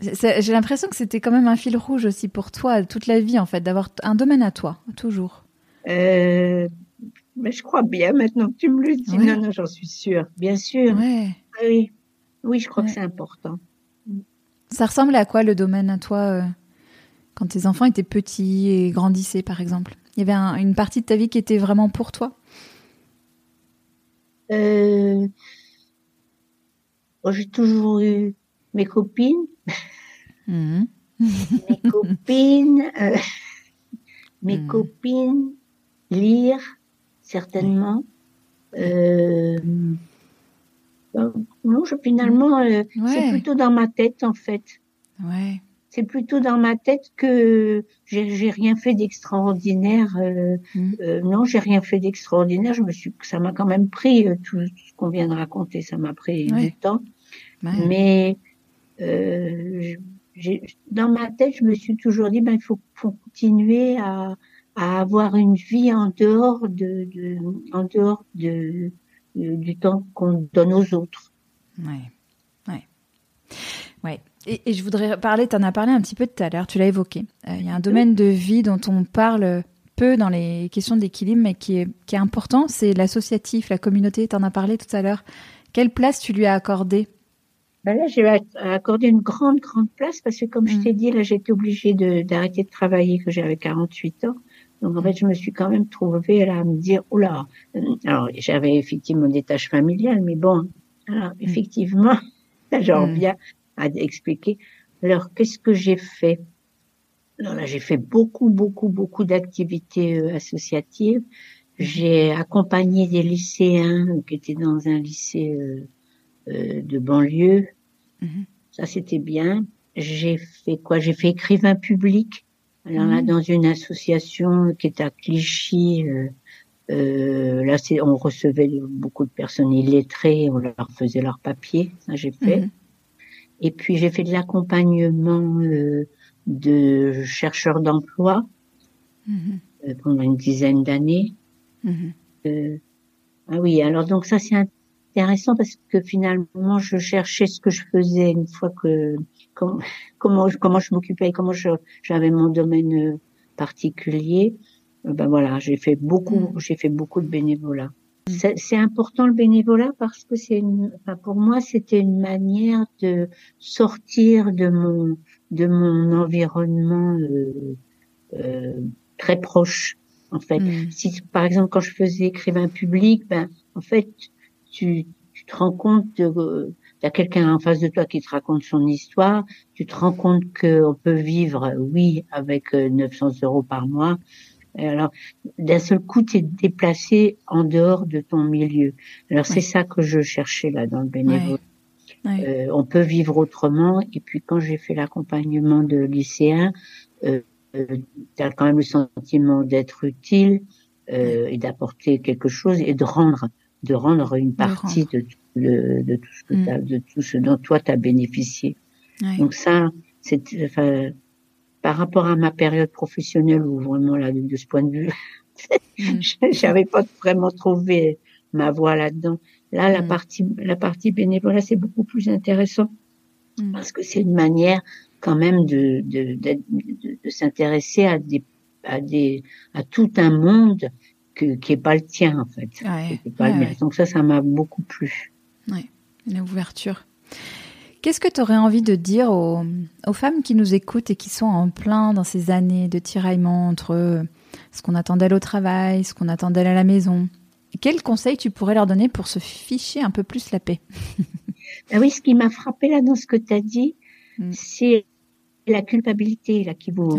J'ai l'impression que c'était quand même un fil rouge aussi pour toi toute la vie en fait d'avoir un domaine à toi toujours. Euh, mais je crois bien maintenant que tu me le dis. Non, non, j'en suis sûre, bien sûr. Ouais. Oui, oui, je crois que c'est important. Ça ressemble à quoi le domaine à toi quand tes enfants étaient petits et grandissaient par exemple Il y avait une partie de ta vie qui était vraiment pour toi euh... J'ai toujours eu mes copines. Mhm. mes copines. Euh, mes mhm. copines. Lire, certainement. Euh, non, je, finalement, euh, c'est plutôt dans ma tête, en fait. Ouais. C'est plutôt dans ma tête que j'ai rien fait d'extraordinaire. Euh, mm. euh, non, j'ai rien fait d'extraordinaire. Je me suis, ça m'a quand même pris tout, ce qu'on vient de raconter. Ça m'a pris du temps. Mais dans ma tête, je me suis toujours dit, ben, il faut, faut continuer à, à avoir une vie en dehors de, de en dehors de, du temps qu'on donne aux autres. Ouais, ouais, ouais. Et, et je voudrais parler, tu en as parlé un petit peu tout à l'heure, tu l'as évoqué. Euh, il y a un domaine de vie dont on parle peu dans les questions d'équilibre, mais qui est, qui est important, c'est l'associatif, la communauté. Tu en as parlé tout à l'heure. Quelle place tu lui as accordé? Ben là, j'ai accordé une grande, grande place parce que, comme je mm. t'ai dit, là, j'étais obligée d'arrêter de, de, travailler, que j'avais 48 ans. Donc en fait, je me suis quand même trouvée là à me dire, oula, euh, alors j'avais effectivement des tâches familiales, mais bon, alors, mm. effectivement, j'en mm. À expliquer. Alors qu'est-ce que j'ai fait Alors là, j'ai fait beaucoup, beaucoup, beaucoup d'activités euh, associatives. J'ai accompagné des lycéens qui étaient dans un lycée euh, euh de banlieue. Mm-hmm. Ça, c'était bien. J'ai fait quoi? J'ai fait écrivain public. Alors là, mmh. dans une association qui est à Clichy, euh, euh, là, c'est, on recevait beaucoup de personnes illettrées, on leur faisait leurs papiers, ça j'ai fait. Mmh. Et puis j'ai fait de l'accompagnement euh, de chercheurs d'emploi mmh. euh, pendant une dizaine d'années. Euh, ah oui, alors donc ça c'est intéressant parce que finalement je cherchais ce que je faisais une fois que comment comment, comment je m'occupais, comment j'avais mon domaine euh, particulier. Euh, ben voilà, j'ai fait beaucoup, mm. j'ai fait beaucoup de bénévolat. C'est important le bénévolat parce que c'est enfin pour moi c'était une manière de sortir de mon de mon environnement euh, euh, très proche en fait. Mm. Si par exemple quand je faisais écrivain public, ben en fait tu, tu te rends compte de y a quelqu'un en face de toi qui te raconte son histoire, tu te rends compte qu'on peut vivre, oui, avec 900 euh, euros par mois. Alors, d'un seul coup, tu es déplacé en dehors de ton milieu. Alors, c'est ça que je cherchais là dans le bénévolat. Euh, on peut vivre autrement. Et puis, quand j'ai fait l'accompagnement de lycéens, euh, euh tu as quand même le sentiment d'être utile euh, et d'apporter quelque chose et de rendre de rendre une partie de, de, tout ce que mm. de tout ce dont toi tu as bénéficié. Donc ça, c'est enfin, par rapport à ma période professionnelle où vraiment là de, ce point de vue, mm. j'avais pas vraiment trouvé ma voie là-dedans. Là, la mm. partie la partie bénévolat c'est beaucoup plus intéressant parce que c'est une manière quand même de de, de, de s'intéresser à des à des à tout un monde que, qui est pas le tien en fait. pas le Donc ça, ça m'a beaucoup plu. Oui, l'ouverture. Qu'est-ce que tu aurais envie de dire aux, aux, femmes qui nous écoutent et qui sont en plein dans ces années de tiraillement entre ce qu'on attend d'elles au travail, ce qu'on attend d'elles à la maison? Quel conseil tu pourrais leur donner pour se ficher un peu plus la paix? Ah Oui, ce qui m'a frappé là dans ce que tu as dit, mm. c'est la culpabilité là qui vous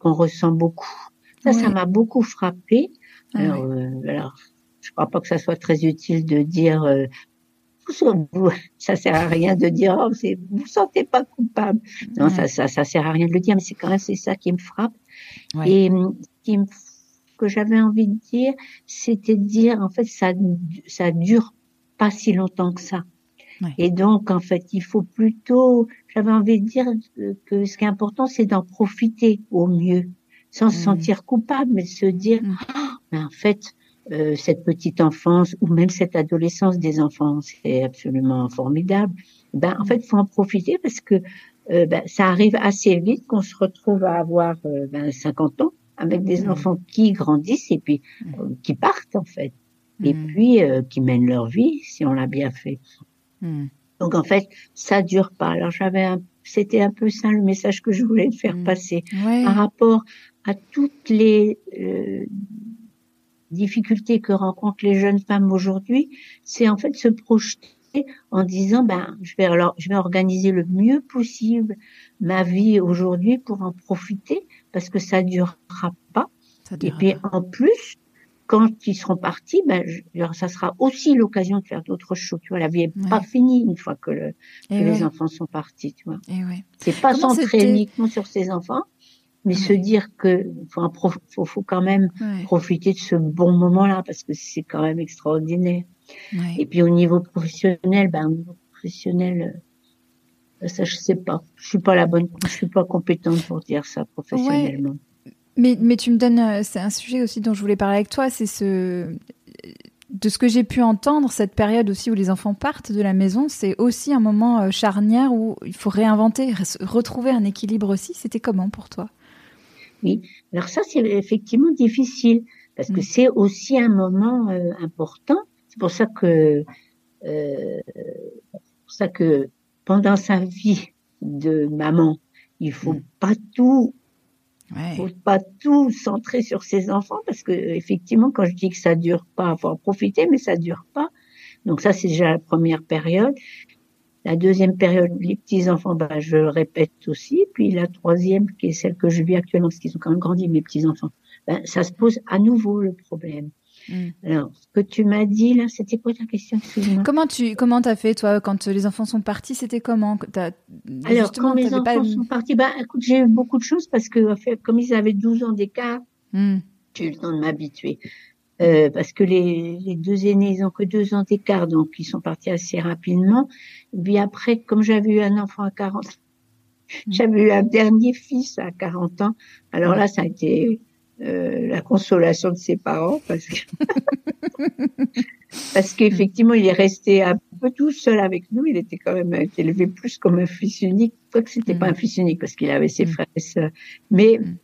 qu'on ressent beaucoup. Ça, ça m'a beaucoup frappé. Ah alors, euh, alors, je crois pas que ça soit très utile de dire euh, vous, ça sert à rien de dire oh, vous vous sentez pas coupable. Non, ça, ça, ça sert à rien de le dire, mais c'est quand même c'est ça qui me frappe. Et qui me, que j'avais envie de dire, c'était de dire en fait ça, ça dure pas si longtemps que ça. Et donc, en fait, il faut plutôt, j'avais envie de dire que ce qui est important, c'est d'en profiter au mieux sans se sentir coupable, mais se dire, ah, mais en fait, euh, cette petite enfance ou même cette adolescence des enfants, c'est absolument formidable. Ben, en fait, faut en profiter parce que euh, ben, ça arrive assez vite qu'on se retrouve à avoir euh, ben, 50 ans avec des mmh. enfants qui grandissent et puis euh, qui partent en fait, et mmh. puis qui mènent leur vie si on l'a bien fait. Mmh. Donc en fait, ça dure pas. Alors j'avais un c'était un peu ça le message que je voulais faire passer par rapport à toutes les euh, difficultés que rencontrent les jeunes femmes aujourd'hui, c'est en fait se projeter en disant ben je vais alors je vais organiser le mieux possible ma vie aujourd'hui pour en profiter parce que ça durera pas. Et puis en plus quand ils seront partis, ben, ça sera aussi l'occasion de faire d'autres choses. Tu vois, la vie est pas finie une fois que, le, que les enfants sont partis. Tu vois, c'est pas centré uniquement sur ces enfants, mais se dire que faut, faut, faut quand même profiter de ce bon moment-là parce que c'est quand même extraordinaire. Et puis au niveau professionnel, ben au niveau professionnel, euh, ça je sais pas, je suis pas la bonne, je suis pas compétente pour dire ça professionnellement. Mais, mais tu me donnes, euh, c'est un sujet aussi dont je voulais parler avec toi, c'est ce, de ce que j'ai pu entendre, cette période aussi où les enfants partent de la maison, c'est aussi un moment euh, charnière où il faut réinventer, retrouver un équilibre aussi. C'était comment pour toi? Oui, alors ça c'est effectivement difficile parce que mm. c'est aussi un moment euh, important. C'est pour ça que, euh, pour ça que pendant sa vie de maman, il faut mm. pas tout Ouais. Faut pas tout centrer sur ses enfants parce que effectivement, quand je dis que ça dure pas, faut en profiter, mais ça dure pas. Donc ça, c'est déjà la première période. La deuxième période, les petits enfants, bah, je répète aussi. Puis la troisième, qui est celle que je vis actuellement, parce qu'ils ont quand même grandi, mes petits enfants, ben, ça se pose à nouveau le problème. Mm. Alors, ce que tu m'as dit là, c'était quoi ta question Comment tu comment t'as fait toi quand les enfants sont partis C'était comment? As, Alors quand mes enfants sont partis, bah écoute, j'ai eu beaucoup de choses parce que comme ils avaient 12 ans d'écart, mm. j'ai eu le temps de m'habituer. Euh, parce que les, les, deux aînés, ils ont que deux ans d'écart, donc ils sont partis assez rapidement. Et puis après, comme j'avais eu un enfant à 40, mm. j'avais eu un dernier fils à 40 ans. Alors là, ça a été euh, la consolation de ses parents parce que parce qu'effectivement il est resté un peu tout seul avec nous il était quand même élevé plus comme un fils unique que c'était pas un fils unique parce qu'il avait ses frères et sœurs mais mm.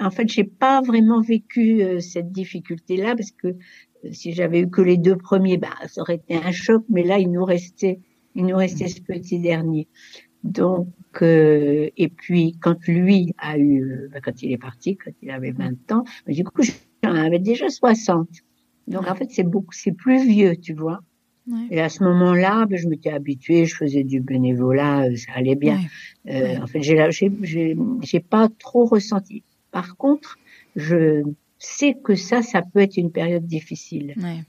En fait j'ai pas vraiment vécu euh, cette difficulté là parce que euh, si j'avais eu que les deux premiers bah ça aurait été un choc mais là il nous restait il nous restait ce petit dernier donc, euh, et puis quand lui a eu, euh, bah, quand il est parti, quand il avait 20 ans, bah, du coup j'en avais déjà 60. Donc en fait c'est beaucoup, c'est plus vieux, tu vois. Et à ce moment-là, bah, je m'étais habituée, je faisais du bénévolat, euh, ça allait bien. Euh, En fait, j'ai, j'ai, j'ai pas trop ressenti. Par contre, je sais que ça, ça peut être une période difficile. Ouais.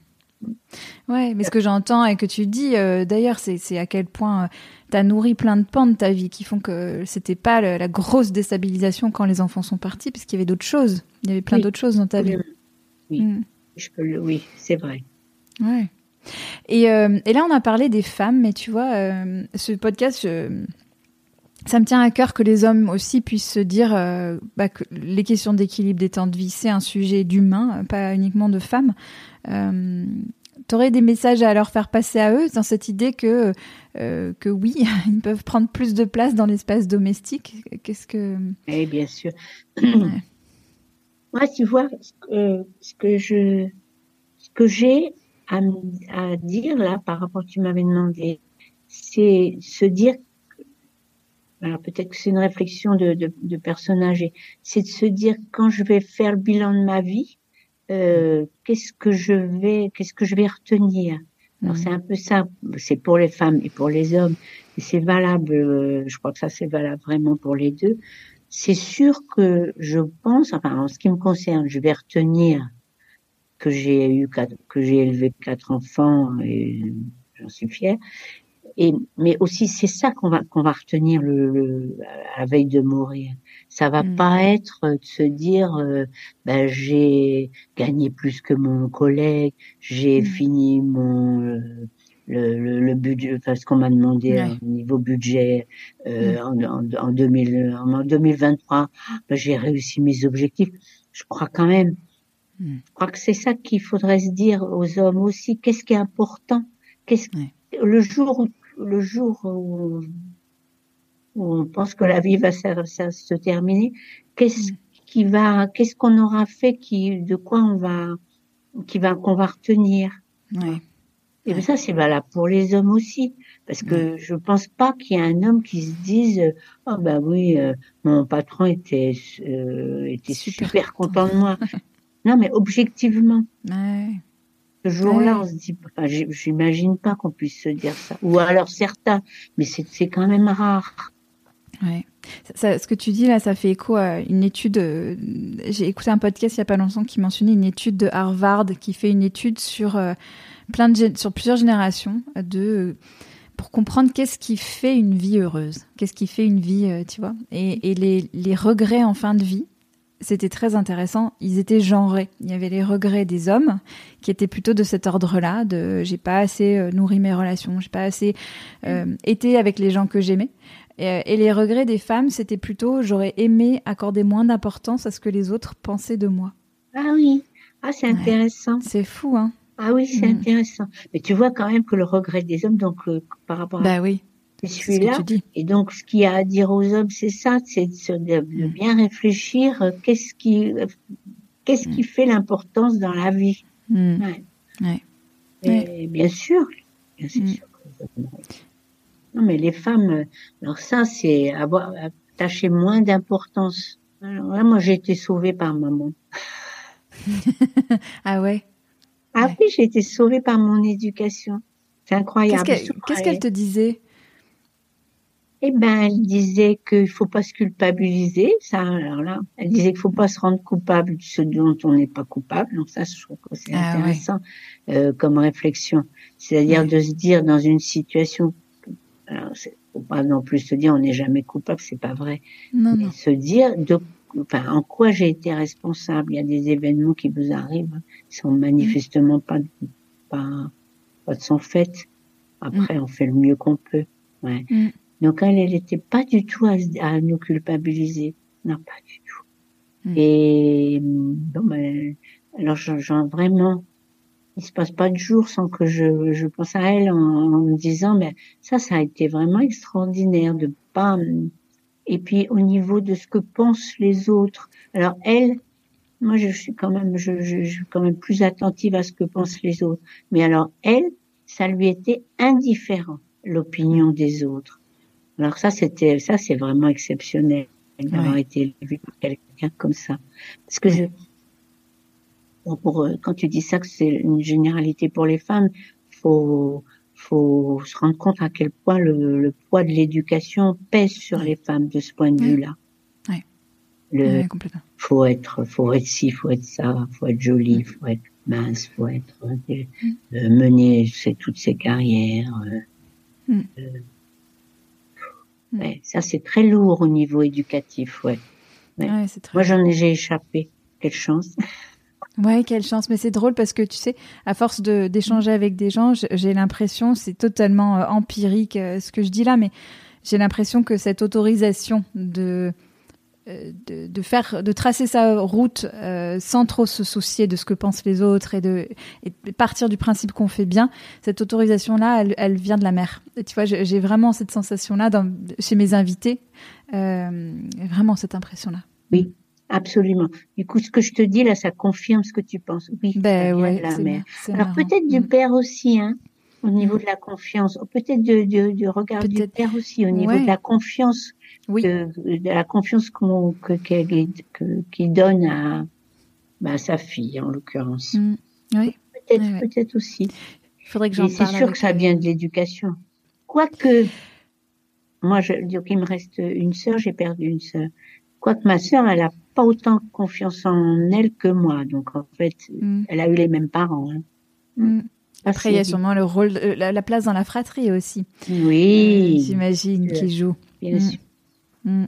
Ouais, mais ce que j'entends et que tu dis, euh, d'ailleurs, c'est à quel point euh, tu as nourri plein de pans de ta vie qui font que c'était pas la grosse déstabilisation quand les enfants sont partis, parce qu'il y avait d'autres choses. Il y avait plein d'autres choses dans ta vie. Oui, mm. je peux oui, c'est vrai. Ouais. Et, euh, et, là, on a parlé des femmes, mais tu vois, ce podcast, ça me tient à cœur que les hommes aussi puissent se dire bah, que les questions d'équilibre des temps de vie, c'est un sujet d'humain, pas uniquement de femmes. Euh, T'aurais des messages à leur faire passer à eux dans cette idée que euh, que oui, ils peuvent prendre plus de place dans l'espace domestique? Qu'est-ce que Eh bien sûr. Moi, tu vois, ce que, je ce que j'ai à, à, dire là par rapport à ce que tu m'avais demandé, c'est se dire alors peut-être que c'est une réflexion de, de, de personnes âgées, c'est de se dire quand je vais faire le bilan de ma vie, euh, qu'est-ce que je vais, qu'est-ce que je vais retenir? Alors c'est un peu ça, c'est pour les femmes et pour les hommes, et c'est valable. Euh, je crois que ça c'est valable vraiment pour les deux. C'est sûr que je pense, enfin en ce qui me concerne, je vais retenir que j'ai eu que j'ai élevé quatre enfants et j'en suis fière et, mais aussi, c'est ça qu'on va, qu'on va retenir le, le, à la veille de mourir. Ça va mm. pas être de se dire, euh, ben, j'ai gagné plus que mon collègue, j'ai mm. fini mon, le, le, budget, enfin, ce qu'on m'a demandé au niveau budget euh, mm. en, en, en, 2000, en 2023, ben, j'ai réussi mes objectifs. Je crois quand même. Mm. Je crois que c'est ça qu'il faudrait se dire aux hommes aussi. Qu'est-ce qui est important? Qu'est-ce le jour où, le jour où, on pense que la vie va se, terminer, qu'est-ce mm. qui va, qu'est-ce qu'on aura fait, qui, de quoi on va, qui va, qu'on va retenir? Et ça, c'est valable pour les hommes aussi. Parce que je pense pas qu'il y ait un homme qui se dise, oh ben oui, euh, mon patron était, euh, était super, content de moi. non, mais objectivement. Ouais. Ce jour-là, on se dit, enfin, j'imagine pas qu'on puisse se dire ça. Ou alors certains, mais c'est quand même rare. Ouais. Ça, ce que tu dis là, ça fait écho à une étude. Euh, j'ai écouté un podcast il y a pas longtemps qui mentionnait une étude de Harvard qui fait une étude sur plein de sur plusieurs générations de pour comprendre qu'est-ce qui fait une vie heureuse, qu'est-ce qui fait une vie, euh, tu vois. Et, et les, les, regrets en fin de vie, c'était très intéressant. Ils étaient genrés. Il y avait les regrets des hommes qui étaient plutôt de cet ordre-là, de j'ai pas assez euh, nourri mes relations, j'ai pas assez euh, été avec les gens que j'aimais. Et, et, les regrets des femmes, c'était plutôt j'aurais aimé accorder moins d'importance à ce que les autres pensaient de moi. Ah oui, ah c'est intéressant. C'est fou, hein. Ah oui, c'est mm. intéressant. Mais tu vois quand même que le regret des hommes, donc euh, par rapport bah à oui. celui-là, et donc ce qu'il y a à dire aux hommes, c'est ça, c'est de, mm. bien réfléchir. Euh, qu'est-ce qui, euh, qu'est-ce qui mm. fait l'importance dans la vie ouais. Et bien sûr, bien sûr. Non, mais les femmes, alors ça, c'est avoir attaché moins d'importance. Alors là, moi, j'ai été sauvée par maman. ah ouais? Ah oui, j'ai été sauvée par mon éducation. C'est incroyable. Qu'est-ce qu'elle te disait? Eh ben, elle disait qu'il faut pas se culpabiliser. Ça, alors là, elle disait qu'il faut pas se rendre coupable de ce dont on n'est pas coupable. Donc ça, je trouve que c'est ah intéressant euh, comme réflexion. C'est-à-dire de se dire dans une situation, alors faut pas non plus se dire on n'est jamais coupable, c'est pas vrai. Non, mais se dire de enfin, en quoi j'ai été responsable. Il y a des événements qui vous arrivent, qui sont manifestement pas, pas, pas de son fait. Après, mm. on fait le mieux qu'on peut. Ouais. Mm. Donc elle, elle était pas du tout à, à, nous culpabiliser. Non, pas du tout. Mm. Et bon, ben, alors genre, vraiment, il se passe pas de jour sans que je, je pense à elle en, en me disant, mais ça, ça a été vraiment extraordinaire de pas et puis au niveau de ce que pensent les autres. Alors elle, moi je suis quand même, je, je, je, suis quand même plus attentive à ce que pensent les autres. Mais alors elle, ça lui était indifférent l'opinion des autres. Alors ça c'était, ça c'est vraiment exceptionnel d'avoir été vu par quelqu'un comme ça. Parce que je, pour, euh, quand tu dis ça que c'est une généralité pour les femmes, faut faut se rendre compte à quel point le, le poids de l'éducation pèse sur les femmes de ce point de vue-là. Ouais. Le, faut être, faut être ci, faut être ça, faut être jolie, faut être mince, faut être euh, euh mener toutes ces carrières. Euh, mm. euh, ouais, ça c'est très lourd au niveau éducatif, ouais. ouais. Moi j'en ai j'ai échappé. Quelle chance. Ouais, quelle chance. Mais c'est drôle parce que tu sais, à force de d'échanger avec des gens, j'ai l'impression, c'est totalement euh, empirique euh, ce que je dis là, mais j'ai l'impression que cette autorisation de, de, de faire, de tracer sa route sans trop se soucier de ce que pensent les autres et de, et partir du principe qu'on fait bien, cette autorisation-là, elle, elle, vient de la mer. Et tu vois, j'ai vraiment cette sensation-là chez mes invités, vraiment cette impression-là. Oui. Absolument. Du coup, ce que je te dis là, ça confirme ce que tu penses. Oui, ben ouais, la mère. Alors peut-être du mm. père aussi, hein, au niveau mm. de la confiance. Peut-être du, regard du père aussi, au niveau de la confiance, oui. de, de la confiance qu'on qu'il donne à, bah, sa fille en l'occurrence. Mm. Oui. Peut-être, peut-être aussi. Il faudrait que j'en parle. C'est sûr que ça vient de l'éducation. Quoique, moi, je dis qu'il me reste une sœur, j'ai perdu une sœur. Quoique ma sœur, elle a pas autant confiance en elle que moi. Donc en fait, mm. elle a eu les mêmes parents. Hein. Mm. Après, il y a sûrement le rôle, la, place dans la fratrie aussi. Oui. Euh, J'imagine qui joue. Bien sûr. Mm.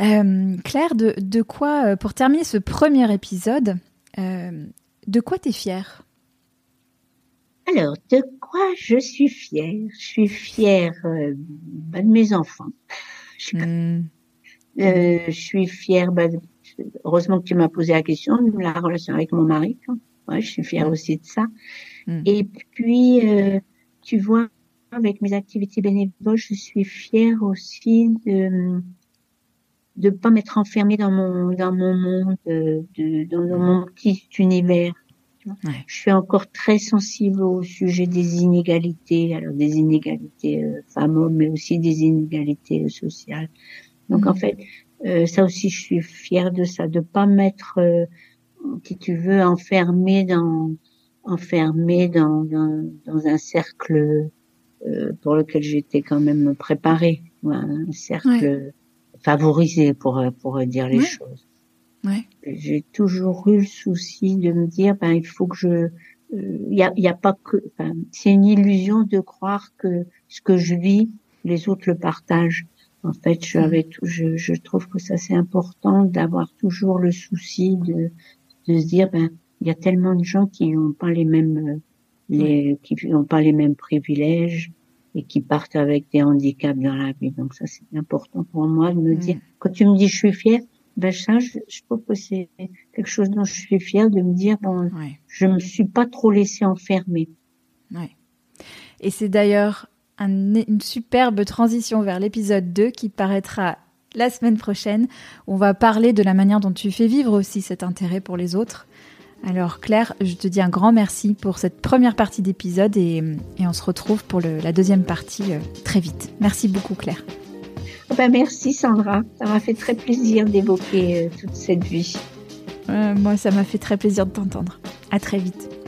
Euh, Claire, de, de, quoi, euh, pour terminer ce premier épisode, euh, de quoi t'es fière? Alors, de quoi je suis fière? Je suis fière euh, bah, de mes enfants. Je, euh, je suis fière, bah, heureusement que tu m'as posé la question, de la relation avec mon mari. Ouais, je suis fière aussi de ça. Hmm. Et puis, euh, tu vois, avec mes activités bénévoles, je suis fière aussi de de pas m'être enfermée dans mon dans mon monde, de, dans mon petit univers. Je suis encore très sensible au sujet des inégalités, alors des inégalités euh, femmes-hommes, mais aussi des inégalités euh, sociales. Donc en mhm. fait, euh, ça aussi, je suis fière de ça, de pas m'être, euh, si tu veux, enfermée dans enfermée dans, dans, dans un cercle euh, pour lequel j'étais quand même préparée, un cercle favorisé pour pour dire les choses. Ouais. J'ai toujours eu le souci de me dire, ben il faut que je, il euh, y, a, y, a, pas que, enfin, c'est une illusion de croire que ce que je vis, les autres le partagent. En fait, j'avais mm. je, je trouve que ça c'est important d'avoir toujours le souci de, de se dire, ben il y a tellement de gens qui n'ont pas les mêmes, euh, les, qui n'ont pas les mêmes privilèges et qui partent avec des handicaps dans la vie. Donc ça c'est important pour moi de me dire, quand tu me dis je suis fière, ben ça, je, trouve que c'est quelque chose dont je suis fière de me dire, bon, je me suis pas trop laissée enfermer. Ouais. Et c'est d'ailleurs une superbe transition vers l'épisode 2 qui paraîtra la semaine prochaine. On va parler de la manière dont tu fais vivre aussi cet intérêt pour les autres. Alors Claire, je te dis un grand merci pour cette première partie d'épisode et, on se retrouve pour la deuxième partie euh, très vite. Merci beaucoup Claire. Ah ben, merci Sandra, ça m'a fait très plaisir d'évoquer euh, toute cette vie. moi, ça m'a fait très plaisir de t'entendre. À très vite.